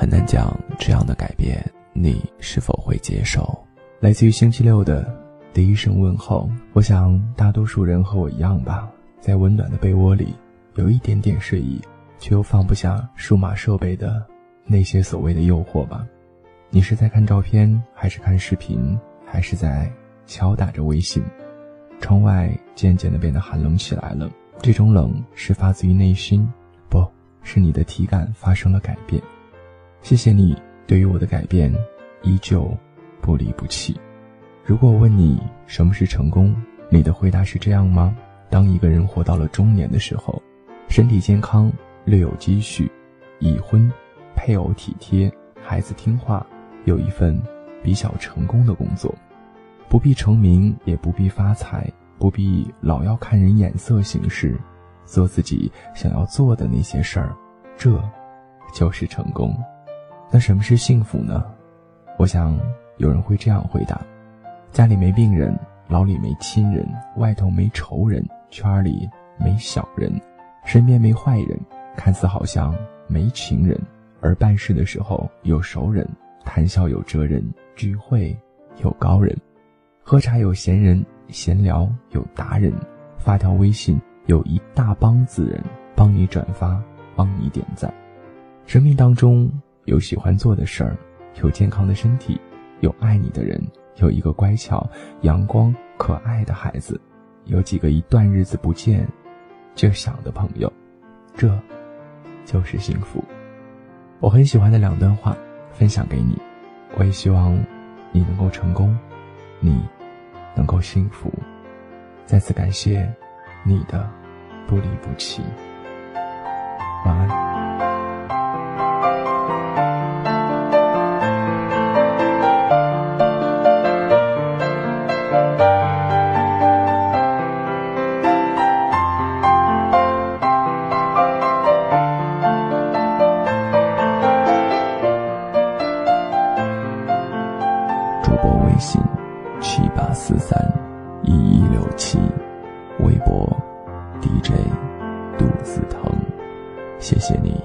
很难讲这样的改变你是否会接受。来自于星期六的第一声问候，我想大多数人和我一样吧，在温暖的被窝里，有一点点睡意，却又放不下数码设备的那些所谓的诱惑吧。你是在看照片，还是看视频，还是在敲打着微信？窗外渐渐的变得寒冷起来了，这种冷是发自于内心，不是你的体感发生了改变。谢谢你对于我的改变，依旧不离不弃。如果我问你什么是成功，你的回答是这样吗？当一个人活到了中年的时候，身体健康，略有积蓄，已婚，配偶体贴，孩子听话。有一份比较成功的工作，不必成名，也不必发财，不必老要看人眼色行事，做自己想要做的那些事儿，这，就是成功。那什么是幸福呢？我想有人会这样回答：家里没病人，牢里没亲人，外头没仇人，圈里没小人，身边没坏人，看似好像没情人，而办事的时候有熟人。谈笑有哲人，聚会有高人，喝茶有闲人，闲聊有达人，发条微信有一大帮子人帮你转发，帮你点赞。生命当中有喜欢做的事儿，有健康的身体，有爱你的人，有一个乖巧、阳光、可爱的孩子，有几个一段日子不见就想的朋友，这，就是幸福。我很喜欢的两段话。分享给你，我也希望你能够成功，你能够幸福。再次感谢你的不离不弃，晚安。博微信七八四三一一六七，微博 DJ 杜子腾，谢谢你。